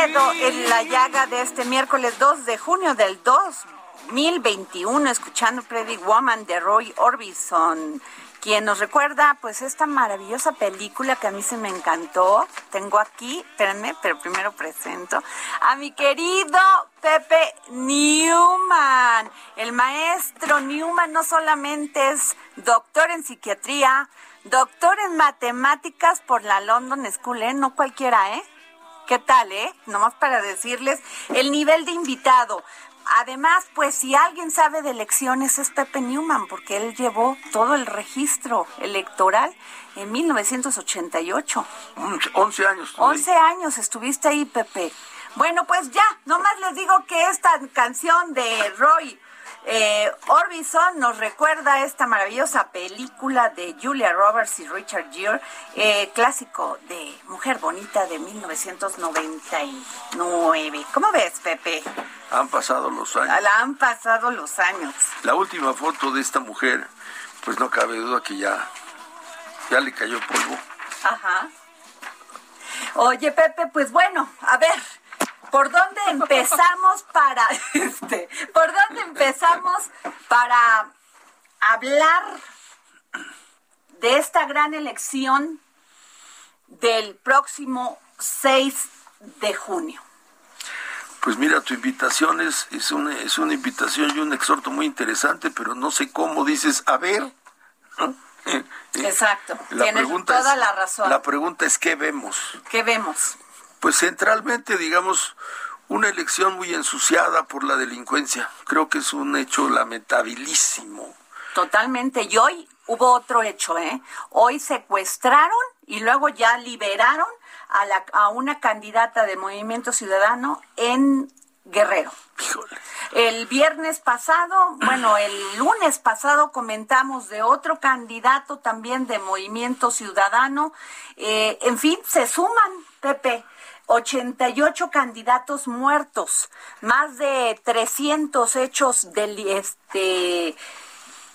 en la llaga de este miércoles 2 de junio del 2021, escuchando Pretty Woman de Roy Orbison, quien nos recuerda pues esta maravillosa película que a mí se me encantó. Tengo aquí, espérenme, pero primero presento a mi querido Pepe Newman. El maestro Newman no solamente es doctor en psiquiatría, doctor en matemáticas por la London School, ¿eh? No cualquiera, ¿eh? ¿Qué tal, eh? Nomás para decirles el nivel de invitado. Además, pues si alguien sabe de elecciones es Pepe Newman, porque él llevó todo el registro electoral en 1988. 11 años. estuve ahí. 11 años estuviste ahí, Pepe. Bueno, pues ya, nomás les digo que esta canción de Roy eh, Orbison nos recuerda esta maravillosa película de Julia Roberts y Richard Gere, eh, clásico de Mujer Bonita de 1999. ¿Cómo ves, Pepe? Han pasado los años. La han pasado los años. La última foto de esta mujer, pues no cabe duda que ya, ya le cayó polvo. Ajá. Oye, Pepe, pues bueno, a ver, ¿por dónde empezamos para este, por dónde empezamos para hablar de esta gran elección del próximo 6 de junio? Pues mira, tu invitación es, es, una, es una invitación y un exhorto muy interesante, pero no sé cómo dices, a ver. ¿no? Eh, Exacto, la tienes pregunta toda es- la razón. La pregunta es, ¿qué vemos? ¿Qué vemos? Pues centralmente, digamos, una elección muy ensuciada por la delincuencia. Creo que es un hecho lamentabilísimo. Totalmente. Y hoy hubo otro hecho, ¿eh? Hoy secuestraron y luego ya liberaron a, la, a una candidata de Movimiento Ciudadano en Guerrero. Híjole. El viernes pasado, bueno, el lunes pasado comentamos de otro candidato también de Movimiento Ciudadano. Eh, en fin, se suman, Pepe. 88 candidatos muertos, más de 300 hechos del, este,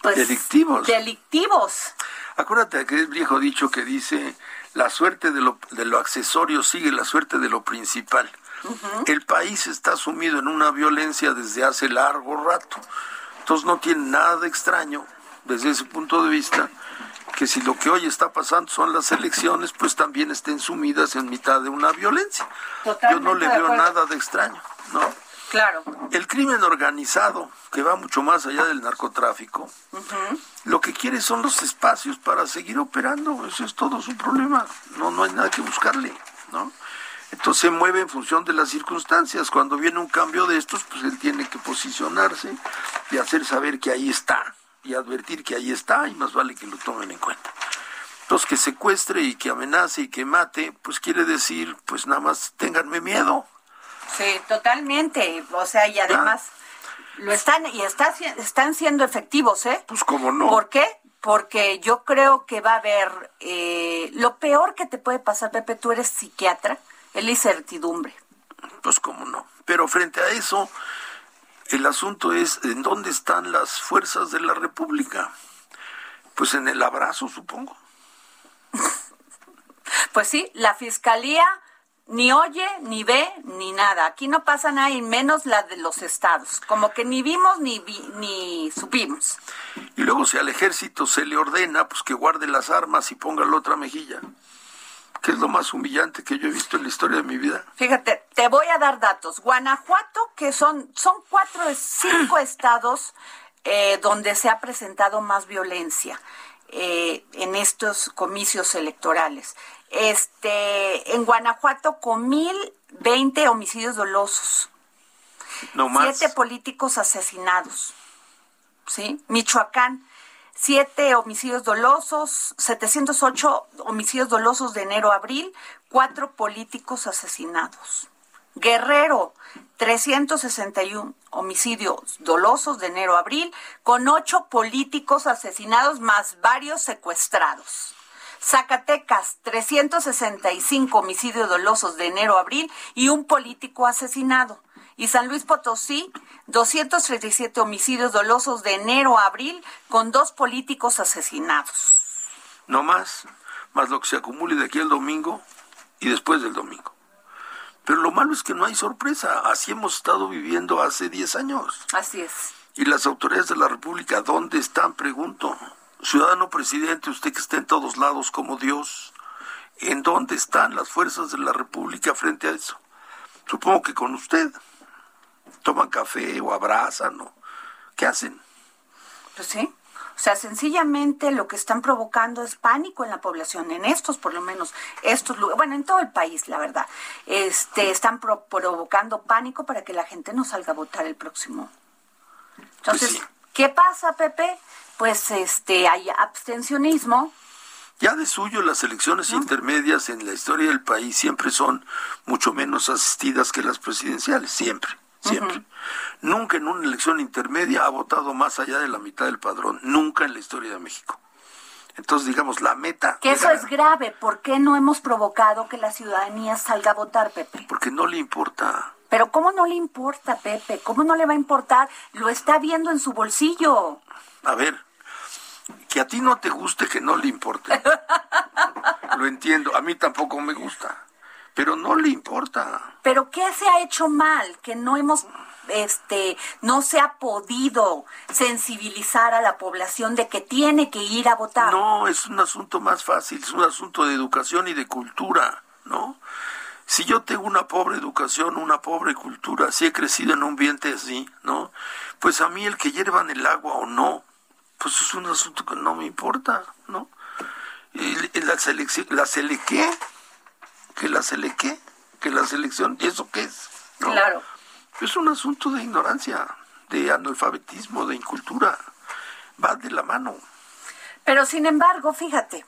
pues, Delictivos. delictivos. Acuérdate que es viejo dicho que dice, la suerte de lo, de lo accesorio sigue la suerte de lo principal. El país está sumido en una violencia desde hace largo rato. Entonces no tiene nada de extraño, desde ese punto de vista, que si lo que hoy está pasando son las elecciones, pues también estén sumidas en mitad de una violencia. Yo no le veo nada de extraño, ¿no? Claro. El crimen organizado, que va mucho más allá del narcotráfico, lo que quiere son los espacios para seguir operando. Eso es todo su problema. No, no hay nada que buscarle, ¿no? Entonces se mueve en función de las circunstancias. Cuando viene un cambio de estos, pues él tiene que posicionarse y hacer saber que ahí está y advertir que ahí está y más vale que lo tomen en cuenta. Entonces que secuestre y que amenace y que mate, pues quiere decir, pues nada más ténganme miedo. Sí, totalmente. O sea, y además lo están y está, están siendo efectivos, ¿eh? Pues cómo no. ¿Por qué? Porque yo creo que va a haber eh, lo peor que te puede pasar, Pepe. Tú eres psiquiatra, es la incertidumbre. Pues cómo no. Pero frente a eso, el asunto es en dónde están las fuerzas de la República. Pues en el abrazo, supongo. Pues sí, la fiscalía ni oye, ni ve, ni nada. Aquí no pasa nada y menos la de los estados. Como que ni vimos ni, ni supimos. Y luego si al ejército se le ordena, pues que guarde las armas y ponga la otra mejilla. Que es lo más humillante que yo he visto en la historia de mi vida. Fíjate, te voy a dar datos. Guanajuato, que son, son cuatro de cinco estados eh, donde se ha presentado más violencia. Eh, en estos comicios electorales. Este, en Guanajuato con mil veinte homicidios dolosos. No más. Siete políticos asesinados. ¿Sí? Michoacán, siete homicidios dolosos, 708 homicidios dolosos de enero a abril, cuatro políticos asesinados. Guerrero, 361 homicidios dolosos de enero a abril, con ocho políticos asesinados más varios secuestrados. Zacatecas, 365 homicidios dolosos de enero a abril y un político asesinado. Y San Luis Potosí, 237 homicidios dolosos de enero a abril con dos políticos asesinados. No más, más lo que se acumule de aquí al domingo y después del domingo. Pero lo malo es que no hay sorpresa. Así hemos estado viviendo hace 10 años. Así es. Y las autoridades de la República, ¿dónde están? Pregunto. Ciudadano presidente, usted que está en todos lados como Dios, ¿en dónde están las fuerzas de la República frente a eso? Supongo que con usted. Toman café o abrazan o... ¿Qué hacen? Pues sí. O sea, sencillamente lo que están provocando es pánico en la población, en estos por lo menos, estos bueno, en todo el país, la verdad. Este, están provocando pánico para que la gente no salga a votar el próximo. Entonces, Pues sí. ¿qué pasa, Pepe? Pues este hay abstencionismo. Ya de suyo las elecciones intermedias en la historia del país siempre son mucho menos asistidas que las presidenciales, siempre, siempre. Nunca en una elección intermedia ha votado más allá de la mitad del padrón, nunca en la historia de México. Entonces, digamos, la meta... Que eso era- es grave. ¿Por qué no hemos provocado que la ciudadanía salga a votar, Pepe? Porque no le importa. Pero ¿cómo no le importa, Pepe? ¿Cómo no le va a importar? Lo está viendo en su bolsillo. A ver, que a ti no te guste que no le importe. Lo entiendo, a mí tampoco me gusta, pero no le importa. Pero ¿qué se ha hecho mal? Que no hemos, este, no se ha podido sensibilizar a la población de que tiene que ir a votar. No, es un asunto más fácil, es un asunto de educación y de cultura, ¿no? Si yo tengo una pobre educación, una pobre cultura, si he crecido en un ambiente así, ¿no? Pues a mí el que hiervan el agua o no, pues es un asunto que no me importa, ¿no? Y la selección, la que la selequé, que la selección, ¿y eso qué es? ¿No? Claro. Es un asunto de ignorancia, de analfabetismo, de incultura. Va de la mano. Pero sin embargo, fíjate,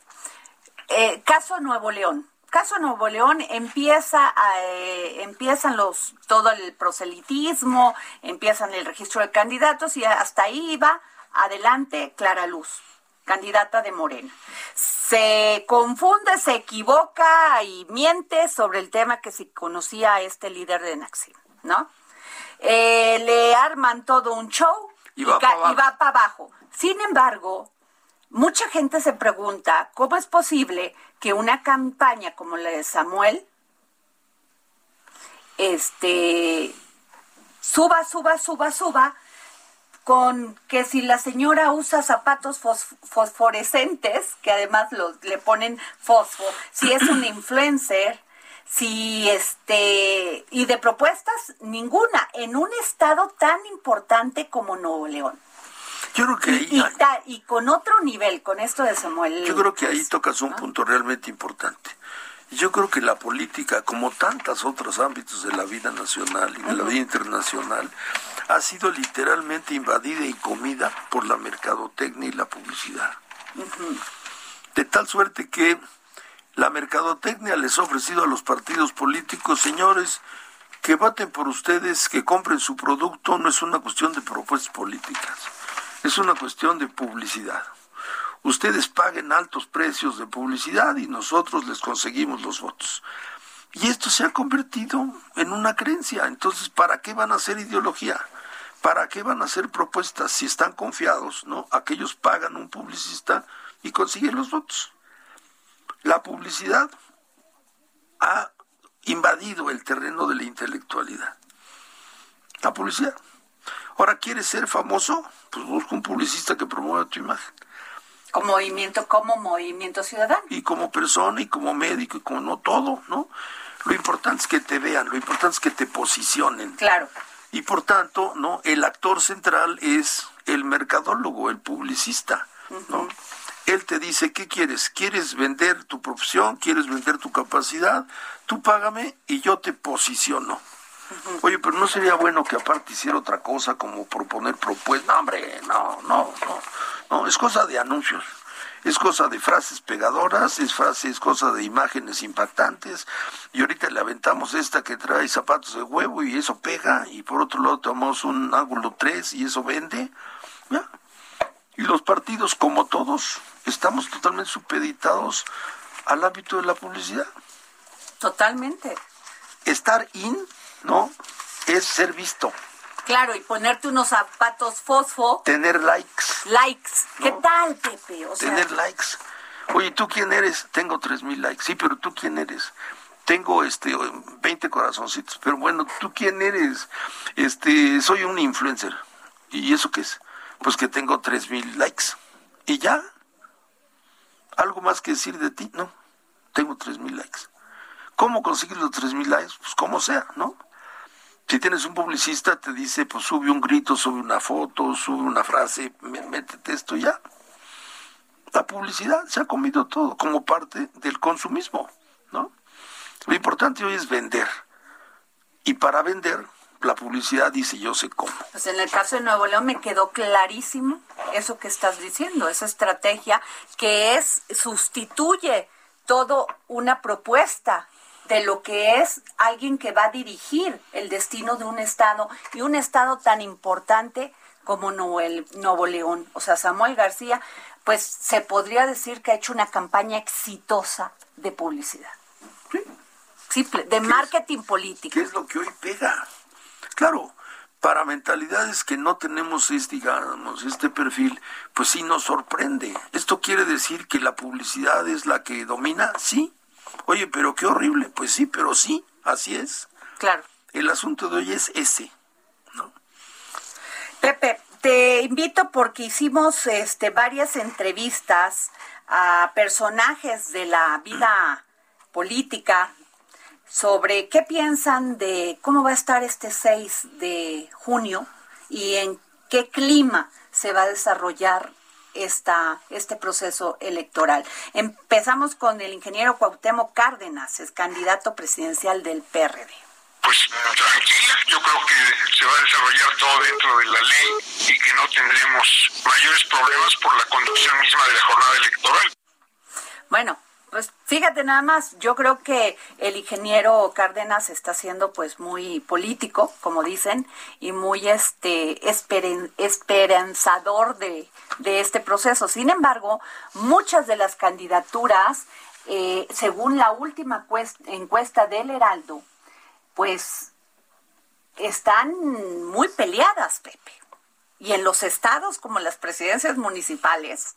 eh, caso Nuevo León. Caso Nuevo León empieza a, eh, empiezan los todo el proselitismo, empiezan el registro de candidatos y hasta ahí va adelante Clara Luz, candidata de Morena. Se confunde, se equivoca y miente sobre el tema que si conocía a este líder de Naxim, ¿no? Eh, le arman todo un show Y va ca- pa' abajo. y va para abajo. Sin embargo, mucha gente se pregunta cómo es posible que una campaña como la de Samuel este suba, suba, suba, suba con que si la señora usa zapatos fos- fosforescentes, que además los, le ponen fosfo, si es un influencer, si este y de propuestas ninguna en un estado tan importante como Nuevo León. Yo creo que ahí, Y, ta- y con otro nivel, con esto de Samuel. yo creo que ahí tocas un punto realmente importante. Yo creo que la política, como tantos otros ámbitos de la vida nacional y de la vida internacional, ha sido literalmente invadida y comida por la mercadotecnia y la publicidad. De tal suerte que la mercadotecnia les ha ofrecido a los partidos políticos, señores, que voten por ustedes, que compren su producto, no es una cuestión de propuestas políticas, es una cuestión de publicidad. Ustedes paguen altos precios de publicidad y nosotros les conseguimos los votos. Y esto se ha convertido en una creencia. Entonces, ¿para qué van a hacer ideología? ¿Para qué van a hacer propuestas si están confiados, no? Aquellos pagan un publicista y consiguen los votos. La publicidad ha invadido el terreno de la intelectualidad. La publicidad. Ahora, ¿quieres ser famoso? Pues busca un publicista que promueva tu imagen. como movimiento, como movimiento ciudadano. y como persona y como médico y como no todo, ¿no? Lo importante es que te vean, lo importante es que te posicionen. Claro. Y por tanto, ¿no? El actor central es el mercadólogo, el publicista, ¿no? Él te dice, ¿qué quieres? ¿Quieres vender tu profesión? ¿Quieres vender tu capacidad? Tú págame y yo te posiciono. Oye, pero no sería bueno que aparte hiciera otra cosa como proponer propuestas. No, hombre, no, no, no. No, es cosa de anuncios. Es cosa de frases pegadoras, es frase, es cosa de imágenes impactantes. Y ahorita le aventamos esta que trae zapatos de huevo y eso pega. Y por otro lado tomamos un ángulo 3 y eso vende. ¿Ya? Y los partidos, como todos, estamos totalmente supeditados al ámbito de la publicidad. Totalmente. Estar in, ¿no? Es ser visto, Claro, y ponerte unos zapatos fosfo, tener likes, likes. ¿Qué No. tal, Pepe? O sea, tener likes. Oye, ¿tú quién eres? Tengo tres mil likes. Sí, pero ¿tú quién eres? Tengo este 20 corazoncitos. Pero bueno, ¿tú quién eres? Este, soy un influencer. ¿Y eso qué es? Pues que tengo tres mil likes. ¿Y ya? ¿Algo más que decir de ti? No. Tengo tres mil likes. ¿Cómo consigues los tres mil likes? Pues como sea, ¿no? Si tienes un publicista, te dice, pues sube un grito, sube una foto, sube una frase, mé- métete esto ya. La publicidad se ha comido todo como parte del consumismo, ¿no? Lo importante hoy es vender. Y para vender, la publicidad dice yo sé cómo. Pues en el caso de Nuevo León me quedó clarísimo eso que estás diciendo, esa estrategia que es, sustituye todo una propuesta de lo que es alguien que va a dirigir el destino de un estado y un estado tan importante como Nuevo, León. O sea, Samuel García, pues se podría decir que ha hecho una campaña exitosa de publicidad. Simple, de marketing político. ¿Qué es lo que hoy pega? Claro, para mentalidades que no tenemos este, digamos, este perfil, pues sí nos sorprende. ¿Esto quiere decir que la publicidad es la que domina? Sí. Oye, pero qué horrible. Pues sí, pero sí, así es. Claro. El asunto de hoy es ese. Pepe, te invito porque hicimos este varias entrevistas a personajes de la vida política sobre qué piensan de cómo va a estar este 6 de junio y en qué clima se va a desarrollar esta, este proceso electoral. Empezamos con el ingeniero Cuauhtémoc Cárdenas, es candidato presidencial del PRD. pues tranquila. Yo creo que se va a desarrollar todo dentro de la ley y que no tendremos mayores problemas por la conducción misma de la jornada electoral. Bueno, pues fíjate nada más, yo creo que el ingeniero Cárdenas está siendo pues muy político, como dicen, y muy este esperanzador de, de este proceso. Sin embargo, muchas de las candidaturas, eh, según la última cuest- encuesta del Heraldo, pues están muy peleadas, Pepe. Y en los estados como las presidencias municipales,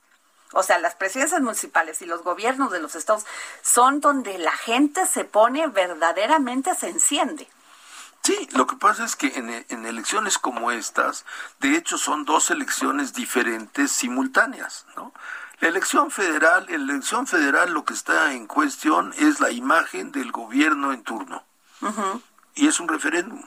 o sea, las presidencias municipales y los gobiernos de los estados son donde la gente se pone verdaderamente, se enciende. Sí, lo que pasa es que en, en elecciones como estas, de hecho son dos elecciones diferentes simultáneas, ¿no? La elección federal, en la elección federal lo que está en cuestión es la imagen del gobierno en turno. Y es un referéndum.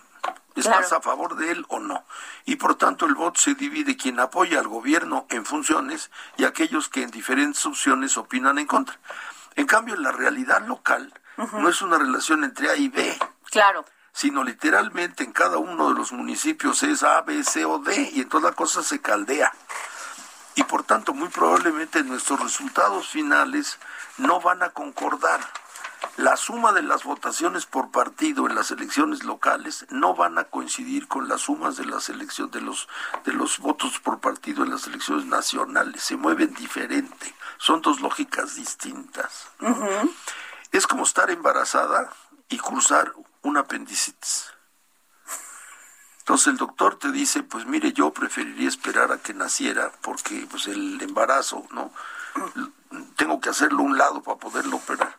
¿Estás Claro. a favor de él o no? Y por tanto el voto se divide quien apoya al gobierno en funciones y aquellos que en diferentes opciones opinan en contra. En cambio, la realidad local no es una relación entre A y B, Claro. sino literalmente en cada uno de los municipios es A, B, C o D, y entonces la cosa se caldea. Y por tanto, muy probablemente nuestros resultados finales no van a concordar. La suma de las votaciones por partido en las elecciones locales no van a coincidir con las sumas de las elecciones de los de los votos por partido en las elecciones nacionales. Se mueven diferente. Son dos lógicas distintas. Es como estar embarazada y cruzar un apendicitis. Entonces el doctor te dice, pues mire, yo preferiría esperar a que naciera porque pues el embarazo, ¿no? Tengo que hacerlo a un lado para poderlo operar.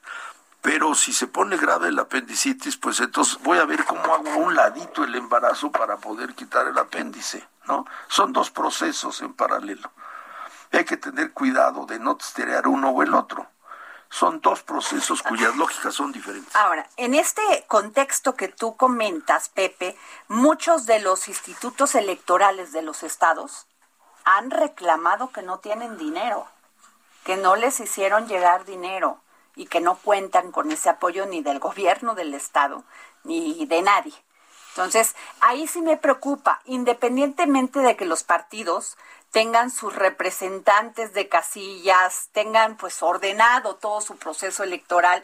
Pero si se pone grave el apendicitis, pues entonces voy a ver cómo hago a un ladito el embarazo para poder quitar el apéndice, ¿no? Son dos procesos en paralelo. Hay que tener cuidado de no testear uno o el otro. Son dos procesos cuyas lógicas son diferentes. Ahora, en este contexto que tú comentas, Pepe, muchos de los institutos electorales de los estados han reclamado que no tienen dinero, que no les hicieron llegar dinero y que no cuentan con ese apoyo ni del gobierno del estado ni de nadie. Entonces, ahí sí me preocupa, independientemente de que los partidos tengan sus representantes de casillas, tengan pues ordenado todo su proceso electoral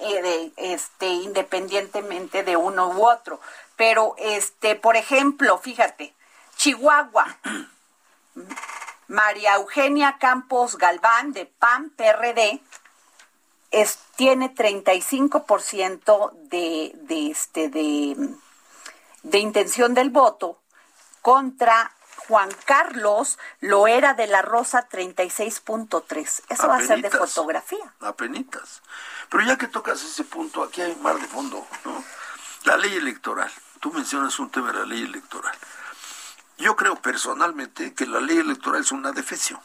eh, de, este independientemente de uno u otro. Pero este, por ejemplo, fíjate, Chihuahua, María Eugenia Campos Galván de PAN PRD es, tiene 35% de, de este de de intención del voto contra Juan Carlos Loera de la Rosa 36.3. Eso va a ser de fotografía. Apenitas. Pero ya que tocas ese punto, aquí hay mar de fondo, ¿no? La ley electoral. Tú mencionas un tema de la ley electoral. Yo creo personalmente que la ley electoral es una defecio.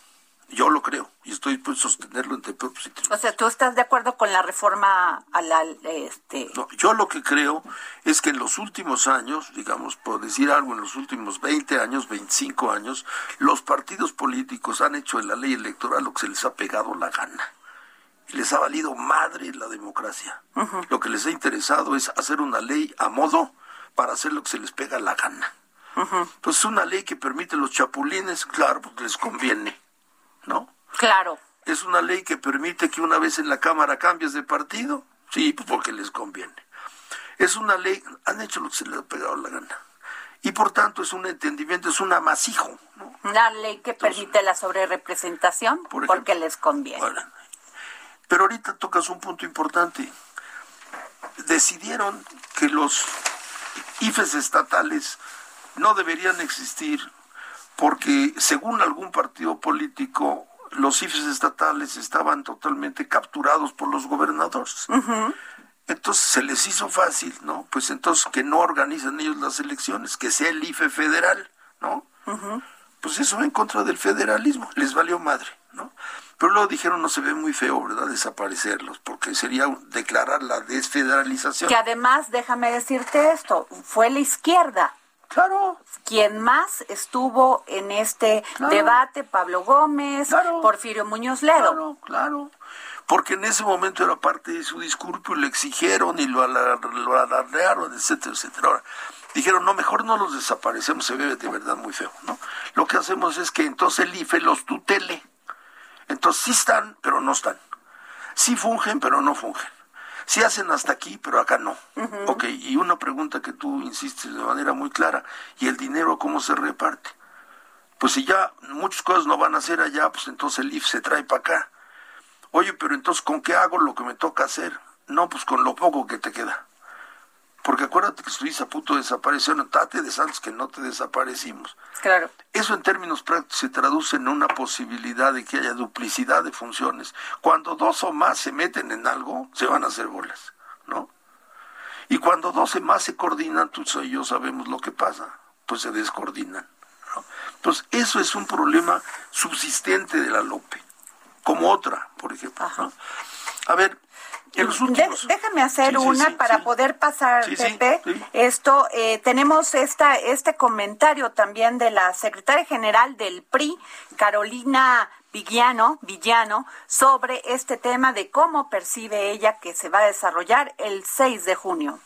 Yo lo creo y estoy dispuesto a sostenerlo entre propios y O sea, ¿tú estás de acuerdo con la reforma a la este No, yo lo que creo es que en los últimos años, digamos, por decir algo, en los últimos 20 años, 25 años, los partidos políticos han hecho en la ley electoral lo que se les ha pegado la gana. Y les ha valido madre la democracia. Lo que les ha interesado es hacer una ley a modo para hacer lo que se les pega la gana. Pues es una ley que permite los chapulines, claro, porque les conviene. Claro, ¿Es una ley que permite que una vez en la Cámara cambies de partido? Sí, pues porque les conviene. Es una ley, han hecho lo que se les ha pegado la gana. Y por tanto es un entendimiento, es un amasijo. ¿no? una ley que permite la sobrerepresentación Por ejemplo. porque les conviene. Ahora, pero ahorita tocas un punto importante. Decidieron que los IFES estatales no deberían existir porque según algún partido político los IFES estatales estaban totalmente capturados por los gobernadores. Entonces se les hizo fácil, ¿no? Pues entonces que no organizan ellos las elecciones, que sea el IFE federal, ¿no? Pues eso va en contra del federalismo, les valió madre, ¿no? Pero luego dijeron no se ve muy feo, ¿verdad? Desaparecerlos, porque sería declarar la desfederalización. Que además, déjame decirte esto, fue la izquierda Claro, quien más estuvo en este Claro. debate, Pablo Gómez, Claro. Porfirio Muñoz Ledo. claro, claro. Porque en ese momento era parte de su discurso y lo exigieron y lo, lo alardearon, etcétera, etcétera. Ahora, dijeron, no, mejor no los desaparecemos, se ve de verdad muy feo, ¿no? Lo que hacemos es que entonces el IFE los tutele. Entonces sí están, pero no están. Sí fungen, pero no fungen. Sí hacen hasta aquí, pero acá no. Ok, y una pregunta que tú insistes de manera muy clara, ¿y el dinero cómo se reparte? Pues si ya muchas cosas no van a hacer allá, pues entonces el IF se trae para acá. Oye, pero entonces ¿con qué hago lo que me toca hacer? No, pues con lo poco que te queda. Porque acuérdate que estuviste a punto de desaparecer, no, tate de santos que no te desaparecimos. Claro. Eso en términos prácticos se traduce en una posibilidad de que haya duplicidad de funciones. Cuando dos o más se meten en algo, se van a hacer bolas, ¿no? Y cuando dos o más se coordinan, tú y yo sabemos lo que pasa, pues se descoordinan. ¿no? Entonces, eso es un problema subsistente de la Lope. como otra, por ejemplo. ¿no? A ver, De- déjame hacer Sí, sí, una sí, para sí. poder pasar, Sí, sí, Pepe. sí. Esto, eh, tenemos esta, este comentario también de la secretaria general del PRI, Carolina Villano, Villano, sobre este tema de cómo percibe ella que se va a desarrollar el 6 de junio.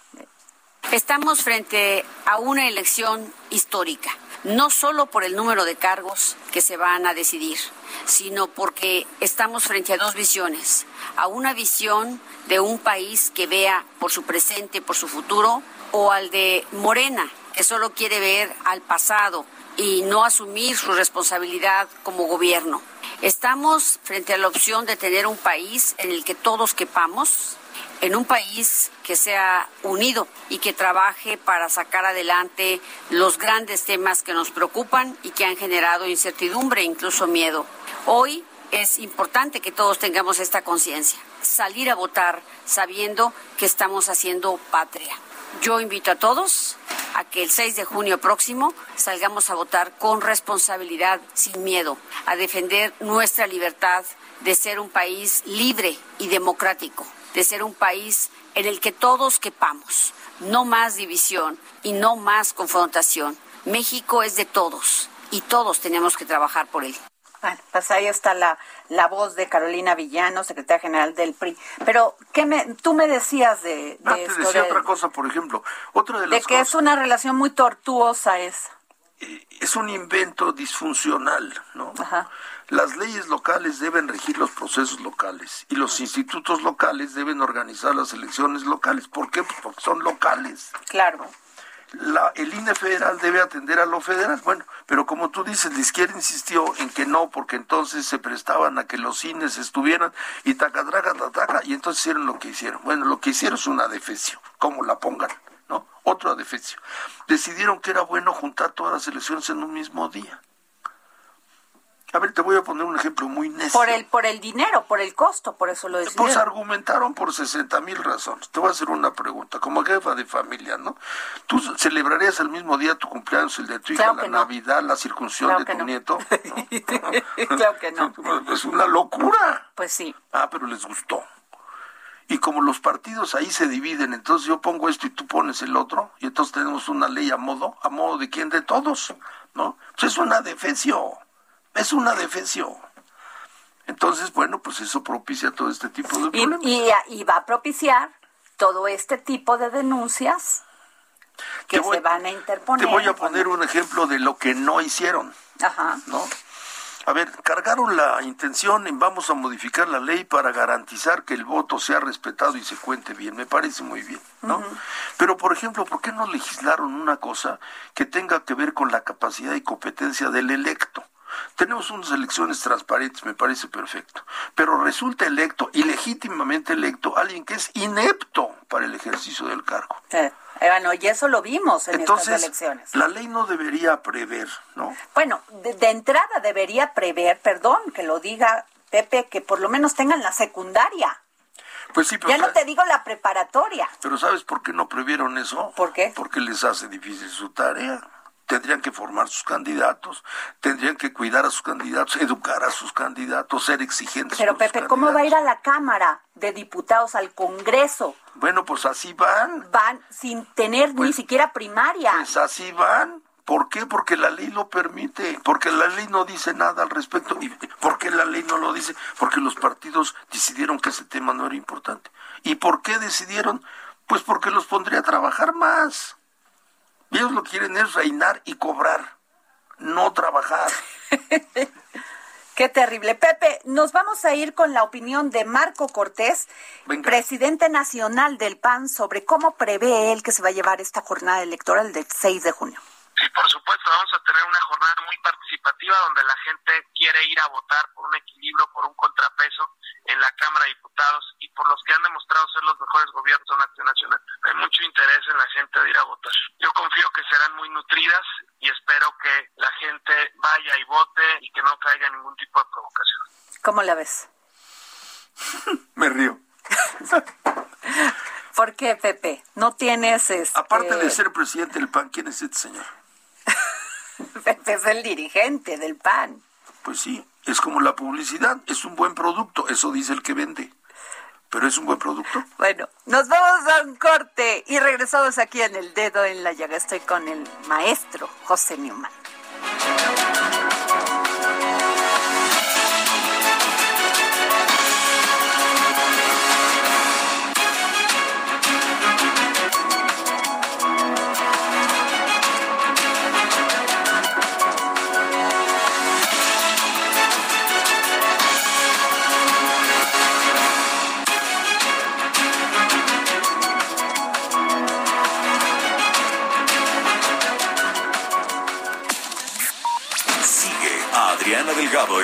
Estamos frente a una elección histórica, no solo por el número de cargos que se van a decidir, sino porque estamos frente a dos visiones, a una visión de un país que vea por su presente, por su futuro, o al de Morena, que solo quiere ver al pasado y no asumir su responsabilidad como gobierno. Estamos frente a la opción de tener un país en el que todos quepamos, en un país que sea unido y que trabaje para sacar adelante los grandes temas que nos preocupan y que han generado incertidumbre e incluso miedo. Hoy es importante que todos tengamos esta conciencia, salir a votar sabiendo que estamos haciendo patria. Yo invito a todos a que el 6 de junio próximo salgamos a votar con responsabilidad, sin miedo, a defender nuestra libertad de ser un país libre y democrático, de ser un país en el que todos quepamos, no más división y no más confrontación. México es de todos y todos tenemos que trabajar por él. Bueno, pues ahí está la, la voz de Carolina Villano, secretaria general del PRI. Pero, ¿qué me, tú me decías de, de Ah, te esto? decía de- otra cosa, por ejemplo. Otra de de las que cosas... es una relación muy tortuosa esa. es un invento disfuncional, ¿no? Ajá. Las leyes locales deben regir los procesos locales y los institutos locales deben organizar las elecciones locales. ¿Por qué? Pues porque son locales. Claro. La, el INE federal debe atender a lo federal. Bueno, pero como tú dices, la izquierda insistió en que no, porque entonces se prestaban a que los INES estuvieran y tacadraca, taca, y entonces hicieron lo que hicieron. Bueno, lo que hicieron es una defecio, como la pongan, ¿no? Otro defecio. Decidieron que era bueno juntar todas las elecciones en un mismo día. A ver, te voy a poner un ejemplo muy necio. Por el, por el dinero, por el costo, por eso lo Pues decidieron. argumentaron por 60 mil razones. Te voy a hacer una pregunta, como jefa de familia, ¿no? ¿Tú celebrarías el mismo día tu cumpleaños, el de tu hija, la no. Navidad, la circuncisión Claro de tu no. nieto? Claro que no. Es una locura. Pues sí. Ah, pero les gustó. Y como los partidos ahí se dividen, entonces yo pongo esto y tú pones el otro, y entonces tenemos una ley a modo, a modo de quién, de todos, ¿no? Pues es una defecio, es una defecio. Entonces, bueno, pues eso propicia todo este tipo de problemas. y, y va a propiciar todo este tipo de denuncias que voy- se van a interponer. Te voy a poner un ejemplo de lo que no hicieron, Ajá. ¿no? A ver, cargaron la intención en vamos a modificar la ley para garantizar que el voto sea respetado y se cuente bien. Me parece muy bien, ¿no? Pero, por ejemplo, ¿por qué no legislaron una cosa que tenga que ver con la capacidad y competencia del electo? Tenemos unas elecciones transparentes, me parece perfecto. Pero resulta electo, ilegítimamente electo, alguien que es inepto para el ejercicio del cargo. Eh, bueno, y eso lo vimos en Entonces, estas elecciones. la ley no debería prever, ¿no? Bueno, de, de entrada debería prever, perdón que lo diga Pepe, que por lo menos tengan la secundaria. Pues sí, pero, Ya no te digo la preparatoria. pero ¿sabes por qué no previeron eso? ¿Por qué? Porque les hace difícil su tarea. Tendrían que formar sus candidatos, tendrían que cuidar a sus candidatos, educar a sus candidatos, ser exigentes. Pero sus Pepe, ¿cómo va a ir a la Cámara de Diputados, al Congreso? Bueno, pues así van, Van sin tener ni siquiera primaria. pues así van. ¿Por qué? Porque la ley lo permite, porque la ley no dice nada al respecto. ¿Y por qué la ley no lo dice? Porque los partidos decidieron que ese tema no era importante. ¿Y por qué decidieron? Pues porque los pondría a trabajar más. Y ellos lo que quieren es reinar y cobrar, no trabajar. Qué terrible. Pepe, nos vamos a ir con la opinión de Marco Cortés, Venga. presidente nacional del PAN, sobre cómo prevé él que se va a llevar esta jornada electoral del 6 de junio. Sí, por supuesto, vamos a tener una jornada muy participativa donde la gente quiere ir a votar por un equilibrio, por un contrapeso en la Cámara de Diputados y por los que han demostrado ser los mejores gobiernos de una acción nacional. Hay mucho interés en la gente de ir a votar. Yo confío que serán muy nutridas y espero que la gente vaya y vote y que no caiga en ningún tipo de provocación. ¿Cómo la ves? Me río. ¿Por qué, Pepe? No tienes este... Aparte de ser presidente del PAN, ¿quién es este señor? Pepe es el dirigente del PAN. Pues sí, Es como la publicidad, es un buen producto, eso dice el que vende. Pero es un buen producto. Bueno, nos vamos a un corte y regresamos aquí en el dedo en la llaga. Estoy con el maestro José Newman.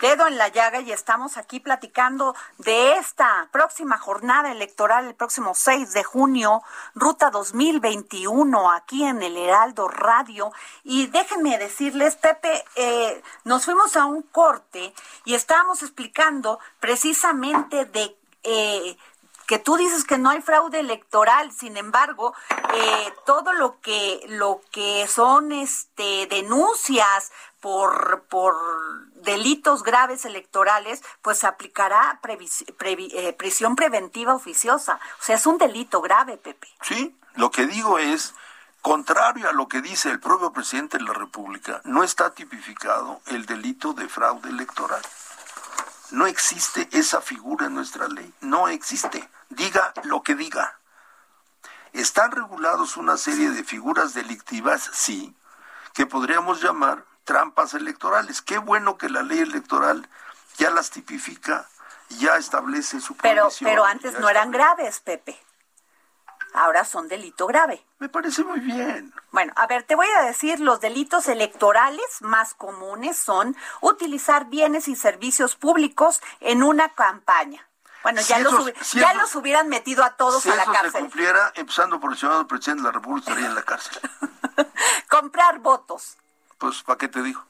dedo en la llaga y estamos aquí platicando de esta próxima jornada electoral el próximo 6 de junio, ruta 2021, aquí en el Heraldo Radio. Y déjenme decirles, Pepe, eh, nos fuimos a un corte y estábamos explicando precisamente de... Eh, que tú dices que no hay fraude electoral, sin embargo, eh, todo lo que lo que son este denuncias por por delitos graves electorales, pues se aplicará previs- previ- eh, prisión preventiva oficiosa. O sea, es un delito grave, Pepe. Sí, lo que digo es, contrario a lo que dice el propio presidente de la República, no está tipificado el delito de fraude electoral. No existe esa figura en nuestra ley, no existe. Diga lo que diga. Están regulados una serie de figuras delictivas, sí, que podríamos llamar trampas electorales. Qué bueno que la ley electoral ya las tipifica, ya establece su Pero pero antes no eran establece- graves, Pepe. Ahora son delito grave. Me parece muy bien. Bueno, a ver, te voy a decir, los delitos electorales más comunes son utilizar bienes y servicios públicos en una campaña. Bueno, Si ya, los, esos- si ya los hubieran metido a todos si a la eso se cárcel. cumpliera, empezando por el señor presidente de la República, estaría en la cárcel. Comprar votos. Pues, ¿para qué te digo?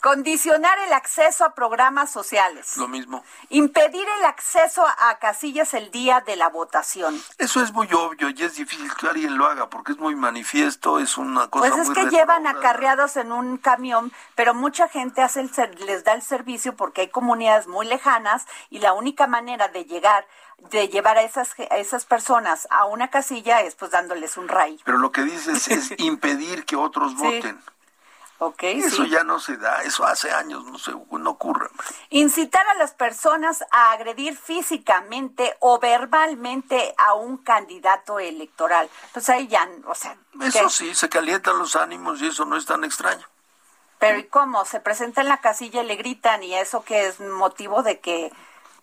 Condicionar el acceso a programas sociales. Lo mismo. Impedir el acceso a, casillas el día de la votación. Eso es muy obvio y es difícil que alguien lo haga porque es muy manifiesto, es una cosa Pues es muy que llevan acarreados en un camión, pero mucha gente hace el ser- les da el servicio porque hay comunidades muy lejanas y la única manera de llegar, de llevar a esas, a esas personas a una casilla es pues dándoles un rayo. Pero lo que dices es impedir que otros Sí. voten. Eso sí. ya no se da, eso hace años no se no ocurre. Incitar a las personas a agredir físicamente o verbalmente a un candidato electoral. Pues ahí ya, o sea, Eso ¿qué? sí, se calientan los ánimos y eso no es tan extraño. Pero ¿y cómo? Se presenta en la casilla y le gritan y eso que es motivo de que,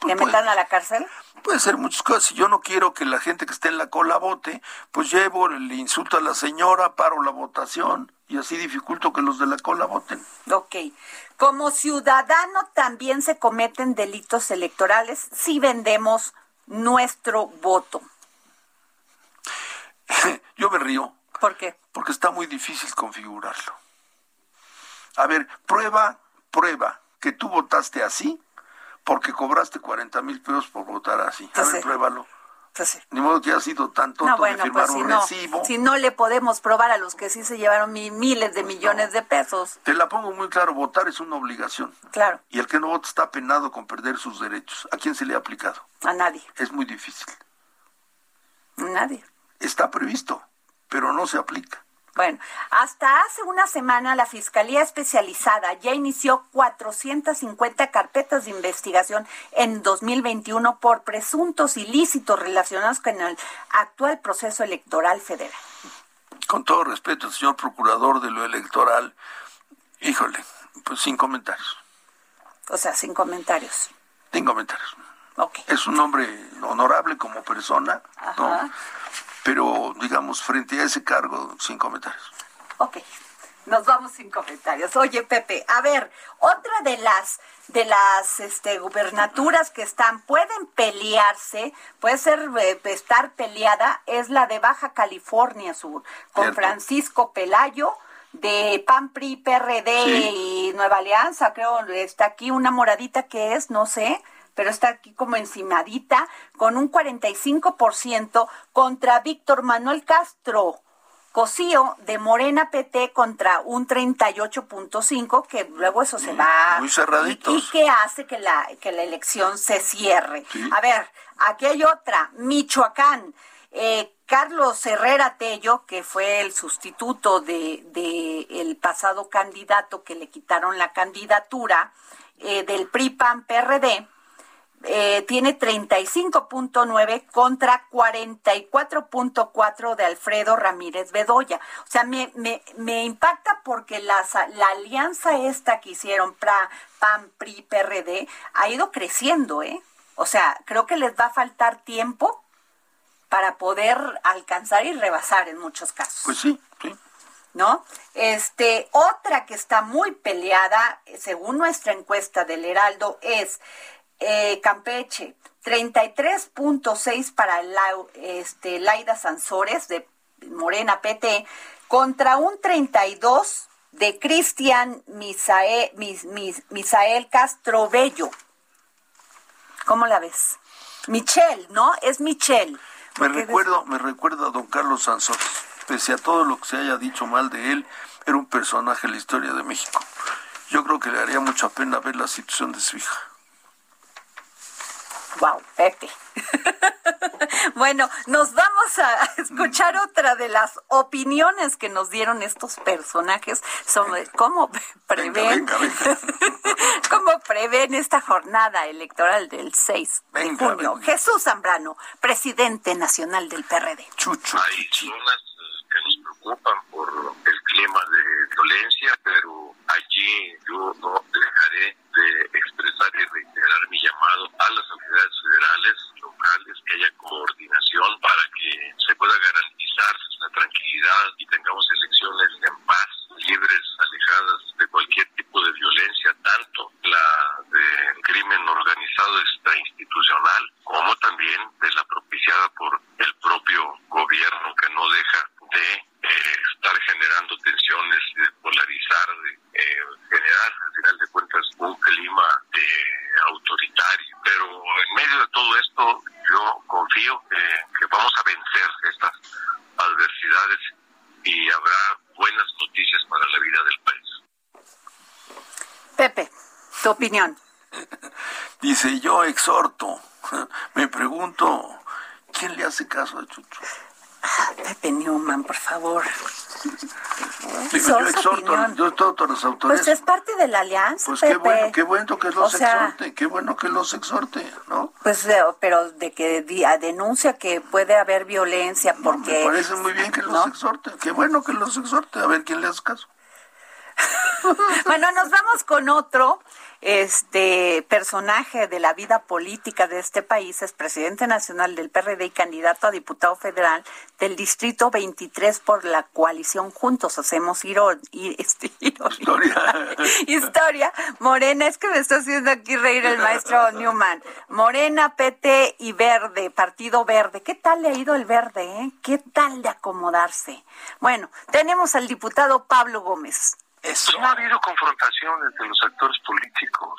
que Pues, metan a la cárcel? Puede ser muchas cosas. Si yo no quiero que la gente que esté en la cola vote, pues llevo, le insulto a la señora, paro la votación y así dificulto que los de la cola voten. Ok. Como ciudadano también se cometen delitos electorales si vendemos nuestro voto. yo me río ¿Por qué? porque está muy difícil configurarlo. A ver, prueba, prueba que tú votaste así porque cobraste 40 mil pesos por votar así. A Pues ver, sí. pruébalo. Pues sí. Ni modo que ha sido tan tonto No, bueno, de firmar pues si un no, recibo. si no le podemos probar a los que sí se llevaron mi- miles de millones de pesos. Te la pongo muy claro, votar es una obligación. Claro, Y el que no vota está penado con perder sus derechos. ¿A quién se le ha aplicado? a nadie. Es muy difícil. nadie. Está previsto, pero no se aplica. Bueno, hasta hace una semana la Fiscalía Especializada ya inició 450 carpetas de investigación en 2021 por presuntos ilícitos relacionados con el actual proceso electoral federal. Con todo respeto, señor procurador de lo electoral, híjole, pues sin comentarios. O sea, sin comentarios. Sin comentarios. Okay. Es un hombre honorable como persona, ¿no? Pero digamos, frente a ese cargo, sin comentarios. Ok, nos vamos sin comentarios. Oye, Pepe, a ver, otra de las de las este, gubernaturas que están, pueden pelearse, puede ser eh, estar peleada, es la de Baja California Sur, con Cierto. Francisco Pelayo, de PAN, PRI, PRD Sí. y Nueva Alianza, creo, está aquí una moradita que es, no sé, pero está aquí como encimadita, con un 45% contra Víctor Manuel Castro. Cosío de Morena PT contra un 38.5, que luego eso se va... muy cerraditos. Y, y que hace que la, que la elección se cierre. Sí. A ver, aquí hay otra, Michoacán. Eh, Carlos Herrera Tello, que fue el sustituto de, de el pasado candidato que le quitaron la candidatura eh, del PRI-PAN-PRD, eh, tiene 35.9 contra 44.4 de Alfredo Ramírez Bedoya. O sea, me, me, me impacta porque las- la alianza esta que hicieron pra, PAN, PRI, PRD ha ido creciendo, ¿eh? O sea, creo que les va a faltar tiempo para poder alcanzar y rebasar en muchos casos. Pues sí, sí. ¿no? Este, otra que está muy peleada, según nuestra encuesta del Heraldo, es eh, Campeche, 33.6 para Lau- este, Laida Sansores de Morena PT, contra un 32 de Cristian Misael, Mis- Mis- Misael Castro Bello. ¿Cómo la ves? Michelle, ¿no? Es Michelle. Me recuerdo, me recuerda a don Carlos Sansores. Pese a todo lo que se haya dicho mal de él, era un personaje en la historia de México. Yo creo que le haría mucha pena ver la situación de su hija. Wow, Pepe. bueno, nos vamos a escuchar otra de las opiniones que nos dieron estos personajes sobre cómo prevén, Venga, venga, cómo prevén esta jornada electoral del 6 de Venga, junio. venga. Jesús Zambrano, presidente nacional del PRD. Chucho. Hay zonas eh, que nos preocupan por el clima de violencia, pero allí yo no dejaré de expresar y reiterar mi llamado a las autoridades federales, locales, que haya coordinación para que se pueda garantizar la tranquilidad y tengamos elecciones en paz, libres, alejadas de cualquier tipo de violencia, tanto la del crimen organizado extrainstitucional como también de la propiciada por el propio gobierno que no deja de eh, estar generando tensiones, de polarizar, de eh, generar al final de cuentas un clima eh, autoritario. Pero en medio de todo esto yo confío eh, que vamos a vencer estas adversidades y habrá buenas noticias para la vida del país. Pepe, tu opinión. Dice, yo exhorto. Me pregunto, ¿quién le hace caso a Chucho? Pepe Newman, por favor. Digo, yo exhorto, yo exhorto a las autoridades. Pues es parte de la alianza, Pues Pepe. qué bueno, qué bueno que los O sea, exhorte, qué bueno que los exhorte, ¿no? Pues, eh, pero de que denuncia que puede haber violencia porque... Me parece muy bien que los ¿no? exhorte, qué bueno que los exhorte, a ver quién le hace caso. Bueno, nos vamos con otro este personaje de la vida política de este país, es presidente nacional del PRD y candidato a diputado federal del distrito 23 por la coalición Juntos Hacemos Iro- y- este, ironía. Historia. Historia. Morena, es que me está haciendo aquí reír el maestro Newman. Morena, PT y Verde, Partido Verde. ¿Qué tal le ha ido el Verde? Eh? ¿Qué tal de acomodarse? Bueno, tenemos al diputado Pablo Gómez. Eso. No ha habido confrontación entre los actores políticos.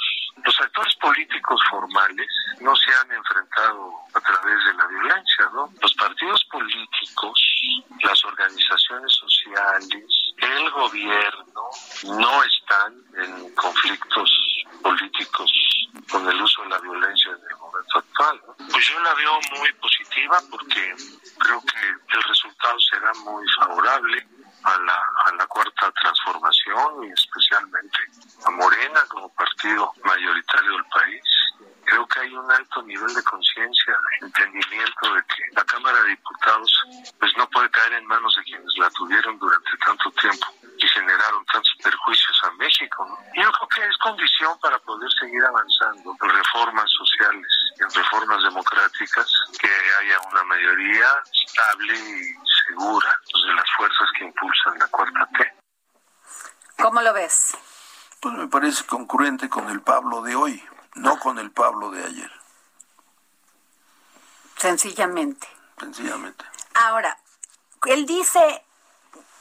Los actores políticos formales no se han enfrentado a través de la violencia, ¿no? Los partidos políticos, las organizaciones sociales, el gobierno no están en conflictos políticos con el uso de la violencia en el momento actual. Pues yo la veo muy positiva porque creo que será muy favorable a la, a la cuarta transformación y especialmente a Morena como partido mayoritario del país. Creo que hay un alto nivel de conciencia, de entendimiento de que la Cámara de Diputados pues no puede caer en manos de quienes la tuvieron durante tanto tiempo y generaron tantos perjuicios a México. ¿no? Yo creo que es condición para poder seguir avanzando en reformas sociales, en reformas democráticas, que haya una mayoría estable y segura pues, de las fuerzas que impulsan la cuarta T. ¿Cómo lo ves? Pues me parece concurrente con el Pablo de hoy, no con el Pablo de ayer, Sencillamente. sencillamente. Ahora, él dice,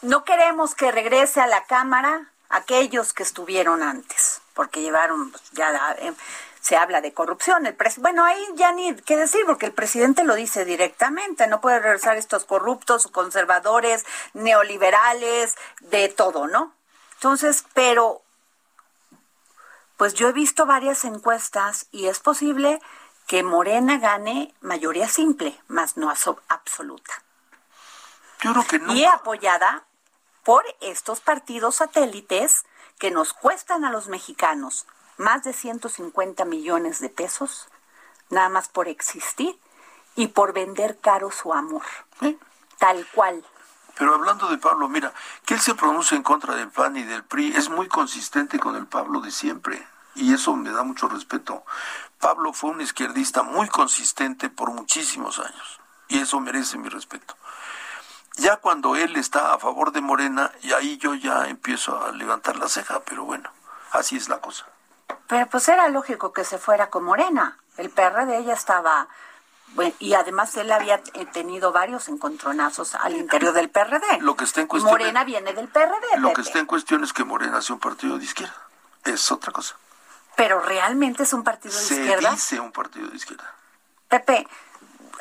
no queremos que regrese a la Cámara aquellos que estuvieron antes, porque llevaron, pues, ya eh, se habla de corrupción. El pres- bueno, ahí ya ni qué decir, porque el presidente lo dice directamente, no puede regresar estos corruptos, conservadores, neoliberales, de todo, ¿no? Entonces, pero pues yo he visto varias encuestas y es posible que Morena gane mayoría simple, más no absoluta. Yo creo que no. Y apoyada por estos partidos satélites que nos cuestan a los mexicanos más de 150 millones de pesos, nada más por existir y por vender caro su amor. Tal cual. Pero hablando de Pablo, mira, que él se pronuncia en contra del PAN y del PRI es muy consistente con el Pablo de siempre. Y eso me da mucho respeto. Pablo fue un izquierdista muy consistente por muchísimos años. Y eso merece mi respeto. Ya cuando él está a favor de Morena, y ahí yo ya empiezo a levantar la ceja, pero bueno, así es la cosa. Pero pues era lógico que se fuera con Morena. El PRD ya estaba... bueno, y además él había eh, tenido varios encontronazos al interior del PRD. Lo que está en cuestión Morena viene del PRD. Lo que está en cuestión es que Morena sea un partido de izquierda. Es otra cosa. Pero realmente es un partido de Se izquierda. dice un partido de izquierda. Pepe,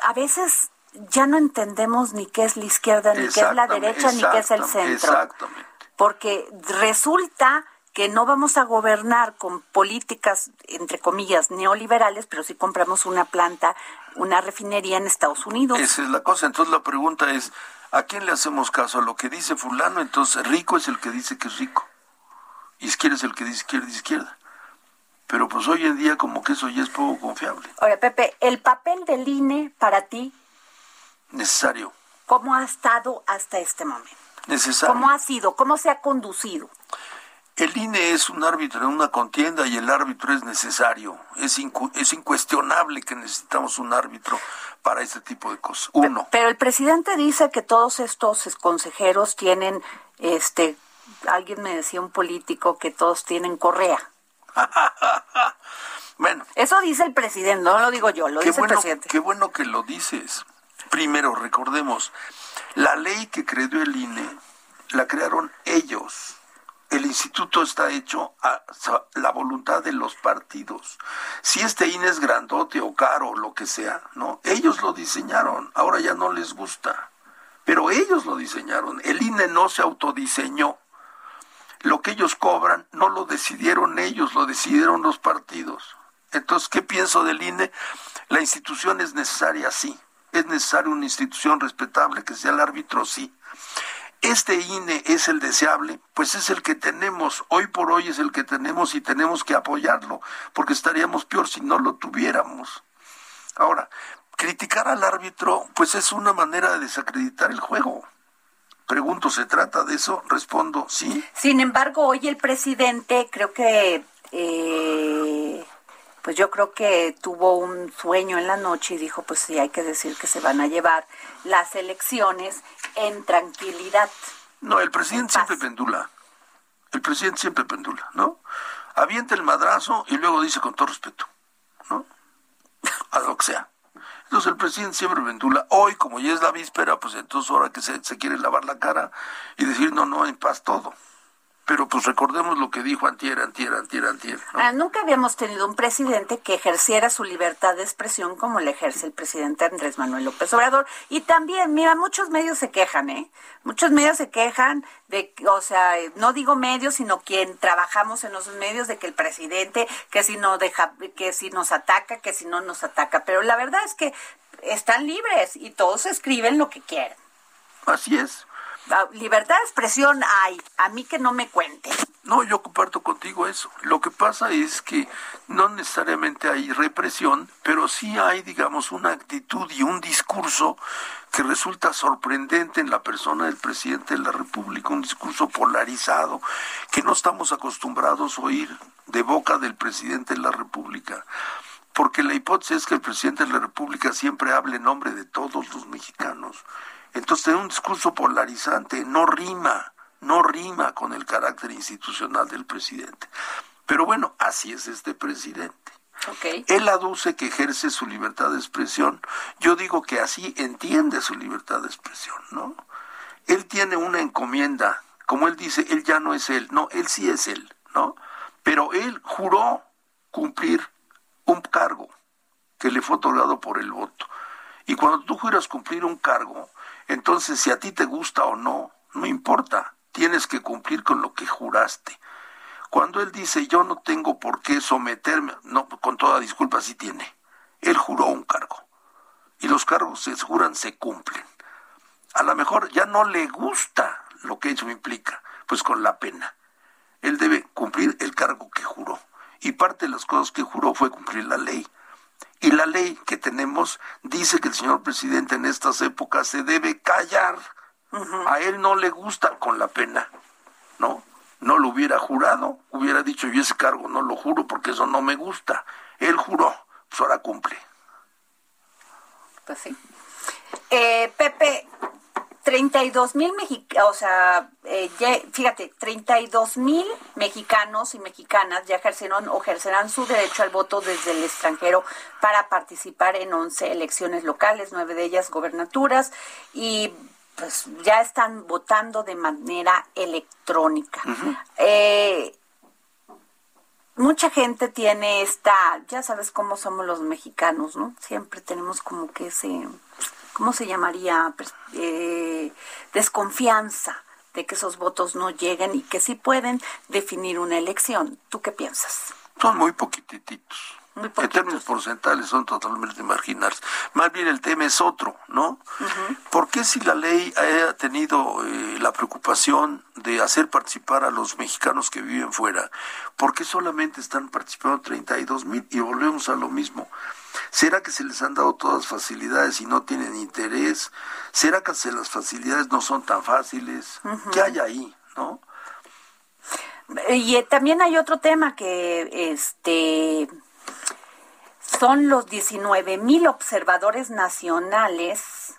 a veces ya no entendemos ni qué es la izquierda, ni qué es la derecha, ni qué es el centro. Exactamente. Porque resulta que no vamos a gobernar con políticas, entre comillas, neoliberales, pero sí compramos una planta, una refinería en Estados Unidos. Esa es la cosa. Entonces la pregunta es, ¿a quién le hacemos caso? ¿A lo que dice fulano? Entonces rico es el que dice que es rico. Y izquierda es el que dice izquierda, izquierda. Pero pues hoy en día como que eso ya es poco confiable. Ahora, Pepe, el papel del INE para ti, Necesario. ¿cómo ha estado hasta este momento? Necesario. ¿Cómo ha sido? ¿Cómo se ha conducido? El INE es un árbitro en una contienda y el árbitro es necesario. Es, incu- es incuestionable que necesitamos un árbitro para este tipo de cosas. Uno. Pero el presidente dice que todos estos es- consejeros tienen, este, alguien me decía un político que todos tienen correa. Bueno, Eso dice el presidente, no lo digo yo, lo dice bueno, el presidente. qué bueno que lo dices. Primero, recordemos, la ley que creó el INE la crearon ellos. El instituto está hecho a la voluntad de los partidos. Si este INE es grandote o caro lo que sea, ¿no? Ellos lo diseñaron, ahora ya no les gusta. Pero ellos lo diseñaron. El INE no se autodiseñó. Lo que ellos cobran no lo decidieron ellos, lo decidieron los partidos. Entonces, ¿qué pienso del INE? La institución es necesaria, sí. Es necesaria una institución respetable que sea el árbitro, sí. Este INE es el deseable, pues es el que tenemos, hoy por hoy es el que tenemos y tenemos que apoyarlo, porque estaríamos peor si no lo tuviéramos. Ahora, criticar al árbitro, pues es una manera de desacreditar el juego. Pregunto, ¿se trata de eso? Respondo, sí. Sin embargo, hoy el presidente creo que, eh, pues yo creo que tuvo un sueño en la noche y dijo, pues sí, hay que decir que se van a llevar las elecciones en tranquilidad. No, el presidente siempre pendula. El presidente siempre pendula, ¿no? Avienta el madrazo y luego dice con todo respeto, ¿no? A lo que sea. Entonces el presidente siempre pendula. Hoy, como ya es la víspera, pues entonces ahora que se, se quiere lavar la cara y decir, no, no, en paz todo. Pero pues recordemos lo que dijo antier, antier, antier, antier. ¿no? Ah, nunca habíamos tenido un presidente que ejerciera su libertad de expresión como le ejerce el presidente Andrés Manuel López Obrador. Y también, mira, muchos medios se quejan, ¿eh? Muchos medios se quejan de, o sea, no digo medios, sino quien trabajamos en los medios de que el presidente, que si no deja, que si nos ataca, que si no nos ataca. Pero la verdad es que están libres y todos escriben lo que quieren. Así es. Ah, Libertad de expresión hay, a mí que no me cuenten. No, yo comparto contigo eso. Lo que pasa es que no necesariamente hay represión, pero sí hay, digamos, una actitud y un discurso que resulta sorprendente en la persona del presidente de la República, un discurso polarizado que no estamos acostumbrados a oír de boca del presidente de la República. Porque la hipótesis es que el presidente de la República siempre hable en nombre de todos los mexicanos. Entonces, tener un discurso polarizante no rima no rima con el carácter institucional del presidente. Pero bueno, así es este presidente. Okay. Él aduce que ejerce su libertad de expresión. Yo digo que así entiende su libertad de expresión, ¿no? Él tiene una encomienda, como él dice, él ya no es él, no, él sí es él, ¿no? Pero él juró cumplir un cargo que le fue otorgado por el voto. Y cuando tú juras cumplir un cargo, entonces si a ti te gusta o no, no importa, tienes que cumplir con lo que juraste. Cuando él dice yo no tengo por qué someterme, no, con toda disculpa sí tiene. Él juró un cargo. Y los cargos se juran, se cumplen. A lo mejor ya no le gusta lo que eso implica, pues con la pena. Él debe cumplir el cargo que juró. Y parte de las cosas que juró fue cumplir la ley. Y la ley que tenemos dice que el señor presidente en estas épocas se debe callar a él no le gusta con la pena, ¿no? No lo hubiera jurado, hubiera dicho yo ese cargo no lo juro porque eso no me gusta. Él juró, pues ahora cumple. Pues sí. Eh, Pepe, 32 mil mexicanos, o sea, eh, ya, fíjate, 32 mil mexicanos y mexicanas ya ejercieron o ejercerán su derecho al voto desde el extranjero para participar en 11 elecciones locales, nueve de ellas gobernaturas, y pues ya están votando de manera electrónica. eh, mucha gente tiene esta, ya sabes cómo somos los mexicanos, ¿no? Siempre tenemos como que ese, ¿cómo se llamaría? Eh, desconfianza de que esos votos no lleguen y que sí pueden definir una elección. ¿Tú qué piensas? Son muy poquititos. En términos porcentuales son totalmente marginales. Más bien el tema es otro, ¿no? ¿Por qué si la ley ha tenido eh, la preocupación de hacer participar a los mexicanos que viven fuera, por qué solamente están participando 32 mil? Y volvemos a lo mismo. ¿Será que se les han dado todas las facilidades y no tienen interés? ¿Será que las facilidades no son tan fáciles? ¿Qué hay ahí, no? Y eh, también hay otro tema que este son los 19 mil observadores nacionales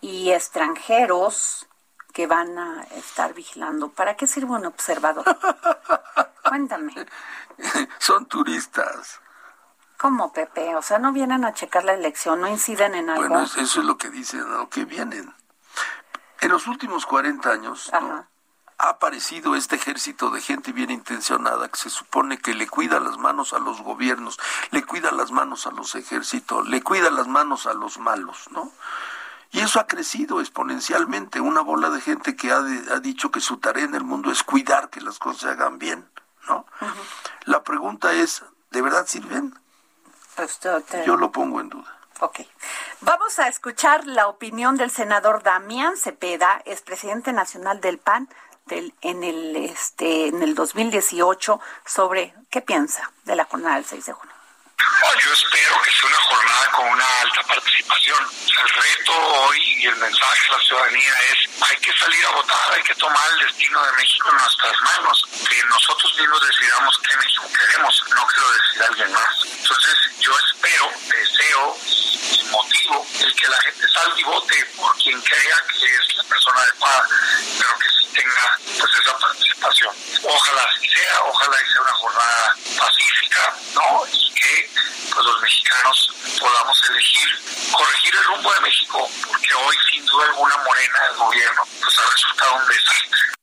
y extranjeros que van a estar vigilando. ¿Para qué sirve un observador? Cuéntame. Son turistas. ¿Cómo, Pepe? O sea, no vienen a checar la elección, no inciden en algo. Bueno, eso es lo que dicen, ¿no? Que vienen. En los últimos 40 años, ¿no? ha aparecido este ejército de gente bien intencionada que se supone que le cuida las manos a los gobiernos, le cuida las manos a los ejércitos, le cuida las manos a los malos, ¿no? Y eso ha crecido exponencialmente, una bola de gente que ha, ha dicho que su tarea en el mundo es cuidar que las cosas se hagan bien, ¿no? La pregunta es, ¿de verdad sirven? Pues, te... Yo lo pongo en duda. Ok. Vamos a escuchar la opinión del senador Damián Cepeda, expresidente nacional del PAN, del, en el este en el 2018 sobre qué piensa de la jornada del 6 de junio. Yo espero que sea una jornada con una alta participación. El reto hoy y el mensaje a la ciudadanía es hay que salir a votar, hay que tomar el destino de México en nuestras manos, que nosotros mismos decidamos qué México queremos, no que lo decida alguien más. Entonces yo espero, deseo y motivo el que la gente salga y vote por quien crea que es la persona adecuada, pero que sí tenga pues esa participación. Ojalá así sea, ojalá sea una jornada pacífica, ¿no? Y que pues los mexicanos podamos elegir, corregir el rumbo de México, porque hoy sin duda alguna Morena, el gobierno, pues ha resultado un desastre.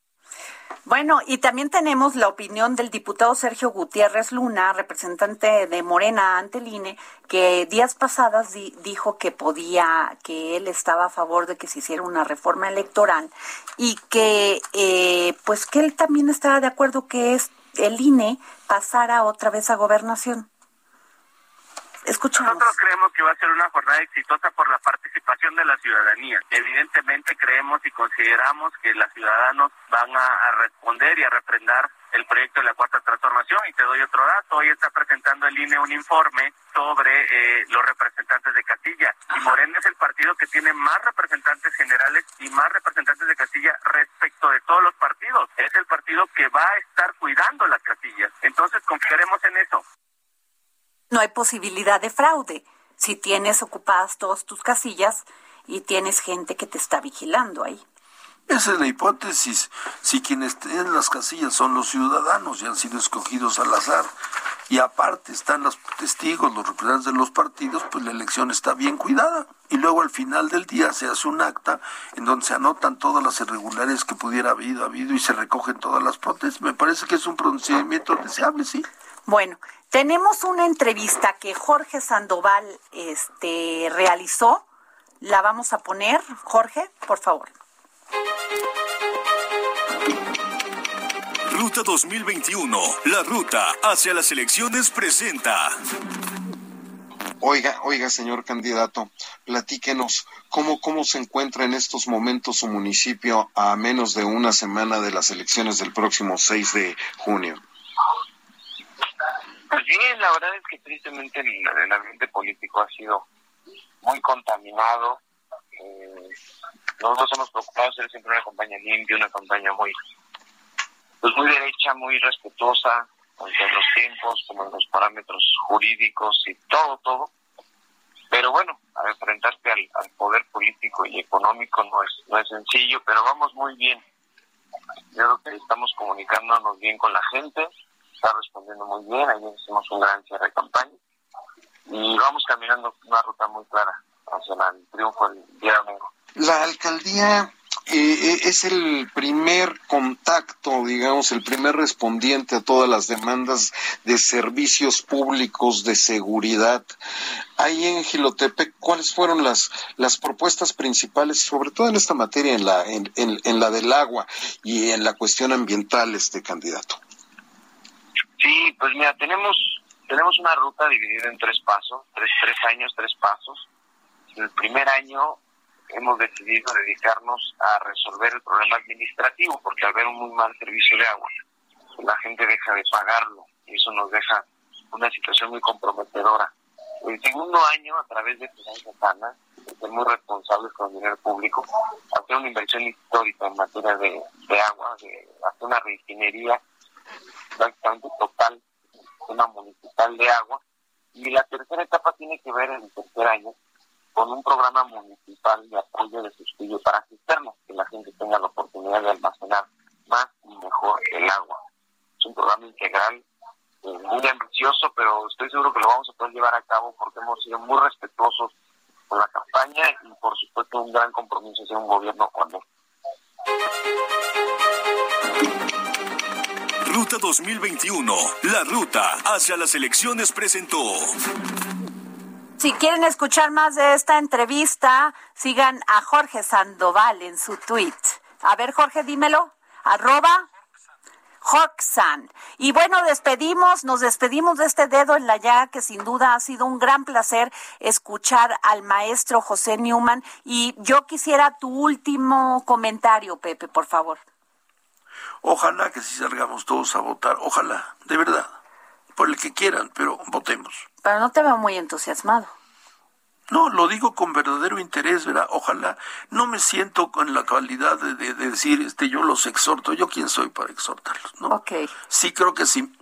Bueno, y también tenemos la opinión del diputado Sergio Gutiérrez Luna, representante de Morena ante el INE, que días pasadas di dijo que podía, que él estaba a favor de que se hiciera una reforma electoral y que, eh, pues que él también estaba de acuerdo que es el INE pasara otra vez a gobernación. Escuchamos. Nosotros creemos que va a ser una jornada exitosa por la participación de la ciudadanía. Evidentemente creemos y consideramos que los ciudadanos van a, responder y a refrendar el proyecto de la cuarta transformación y te doy otro dato. Hoy está presentando el INE un informe sobre eh, los representantes de Castilla y Morena es el partido que tiene más representantes generales y más representantes de Castilla respecto de todos los partidos. Es el partido que va a estar cuidando las Castillas. Entonces confiaremos en eso. No hay posibilidad de fraude si tienes ocupadas todas tus casillas y tienes gente que te está vigilando ahí. Esa es la hipótesis. Si quienes tienen las casillas son los ciudadanos y han sido escogidos al azar, y aparte están los testigos, los representantes de los partidos, pues la elección está bien cuidada. Y luego al final del día se hace un acta en donde se anotan todas las irregularidades que pudiera haber habido y se recogen todas las protestas. Me parece que es un procedimiento deseable, sí. Bueno, tenemos una entrevista que Jorge Sandoval este, realizó. La vamos a poner. Jorge, por favor. Ruta 2021, la ruta hacia las elecciones presenta. Oiga, oiga, señor candidato, platíquenos cómo, cómo se encuentra en estos momentos su municipio a menos de una semana de las elecciones del próximo 6 de junio. Pues bien, la verdad es que tristemente el, ambiente político ha sido muy contaminado. Eh, nosotros hemos procurado ser siempre una campaña limpia, una campaña muy pues muy derecha, muy respetuosa, tanto en los tiempos como en los parámetros jurídicos y todo, todo. Pero bueno, enfrentarte al, poder político y económico no es, no es sencillo, pero vamos muy bien. Yo creo que estamos comunicándonos bien con la gente, está respondiendo muy bien, ayer hicimos un gran cierre de campaña y vamos caminando una ruta muy clara hacia el triunfo del día domingo. La alcaldía eh, eh, es el primer contacto, digamos, el primer respondiente a todas las demandas de servicios públicos de seguridad. Ahí en Gilotepec, ¿cuáles fueron las, las propuestas principales, sobre todo en esta materia, en la, en, en, la del agua y en la cuestión ambiental, este candidato? Sí, pues mira, tenemos, tenemos una ruta dividida en tres pasos, tres, tres años, tres pasos. El primer año hemos decidido dedicarnos a resolver el problema administrativo, porque al ver un muy mal servicio de agua, la gente deja de pagarlo y eso nos deja una situación muy comprometedora. El segundo año, a través de Finanzas Sana, ser muy responsables con el dinero público, hacer una inversión histórica en materia de, agua, de hacer una refinería prácticamente total, una municipal de agua. Y la tercera etapa tiene que ver en el tercer año con un programa municipal de apoyo de sustituyo para cisternas, que la gente tenga la oportunidad de almacenar más y mejor el agua. Es un programa integral eh, muy ambicioso, pero estoy seguro que lo vamos a poder llevar a cabo porque hemos sido muy respetuosos con la campaña y por supuesto un gran compromiso de un gobierno él. Ruta 2021, la ruta hacia las elecciones presentó. Si quieren escuchar más de esta entrevista, sigan a Jorge Sandoval en su tweet. A ver, Jorge, dímelo. Arroba Hoxan. Y bueno, despedimos, nos despedimos de este dedo en la llaga que sin duda ha sido un gran placer escuchar al maestro José Newman. Y yo quisiera tu último comentario, Pepe, por favor. Ojalá que si salgamos todos a votar, ojalá, de verdad por el que quieran, pero votemos. Pero no te veo muy entusiasmado. No, lo digo con verdadero interés, ¿verdad? Ojalá no me siento con la calidad de, decir, este, yo los exhorto, yo quién soy para exhortarlos, ¿no? Ok. Sí creo que sí,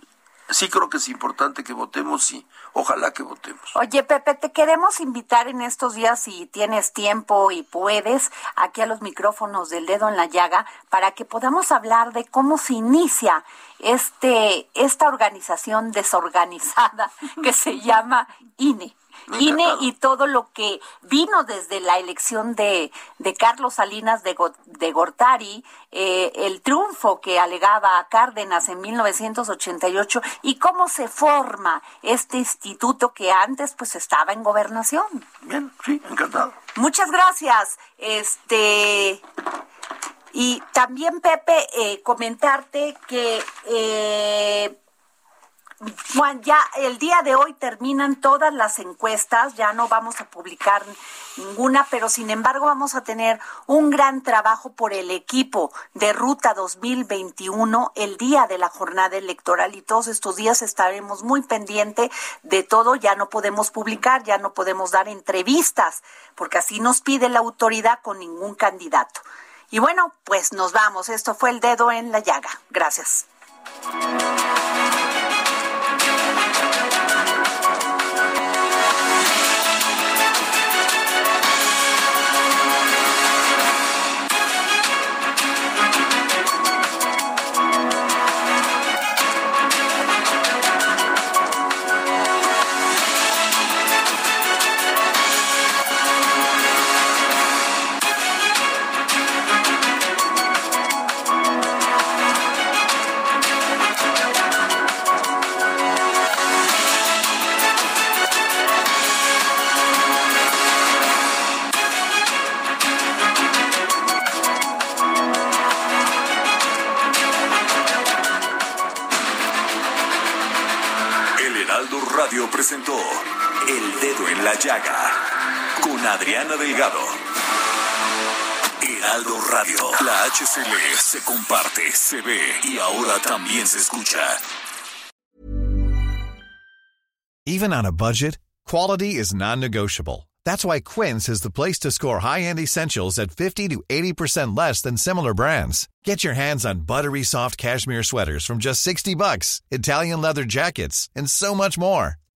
sí creo que es importante que votemos y ojalá que votemos. Oye, Pepe, te queremos invitar en estos días, si tienes tiempo y puedes, aquí a los micrófonos del dedo en la llaga, para que podamos hablar de cómo se inicia este, esta organización desorganizada que se llama INE. INE y todo lo que vino desde la elección de, de Carlos Salinas de, de Gortari, eh, el triunfo que alegaba a Cárdenas en 1988 y cómo se forma este instituto que antes pues estaba en gobernación. Bien, sí, encantado. Muchas gracias. Este y también Pepe eh, comentarte que eh, Juan, ya el día de hoy terminan todas las encuestas, ya no vamos a publicar ninguna, pero sin embargo vamos a tener un gran trabajo por el equipo de Ruta 2021 el día de la jornada electoral y todos estos días estaremos muy pendiente de todo, ya no podemos publicar, ya no podemos dar entrevistas, porque así nos pide la autoridad con ningún candidato. Y bueno, pues nos vamos, esto fue el dedo en la llaga. Gracias. Adriana Delgado. Heraldo Radio, la HCL se comparte, se ve y ahora también se escucha. Even on a budget, quality is non-negotiable. That's why Quince is the place to score high-end essentials at 50 to 80% less than similar brands. Get your hands on buttery soft cashmere sweaters from just 60 bucks, Italian leather jackets, and so much more.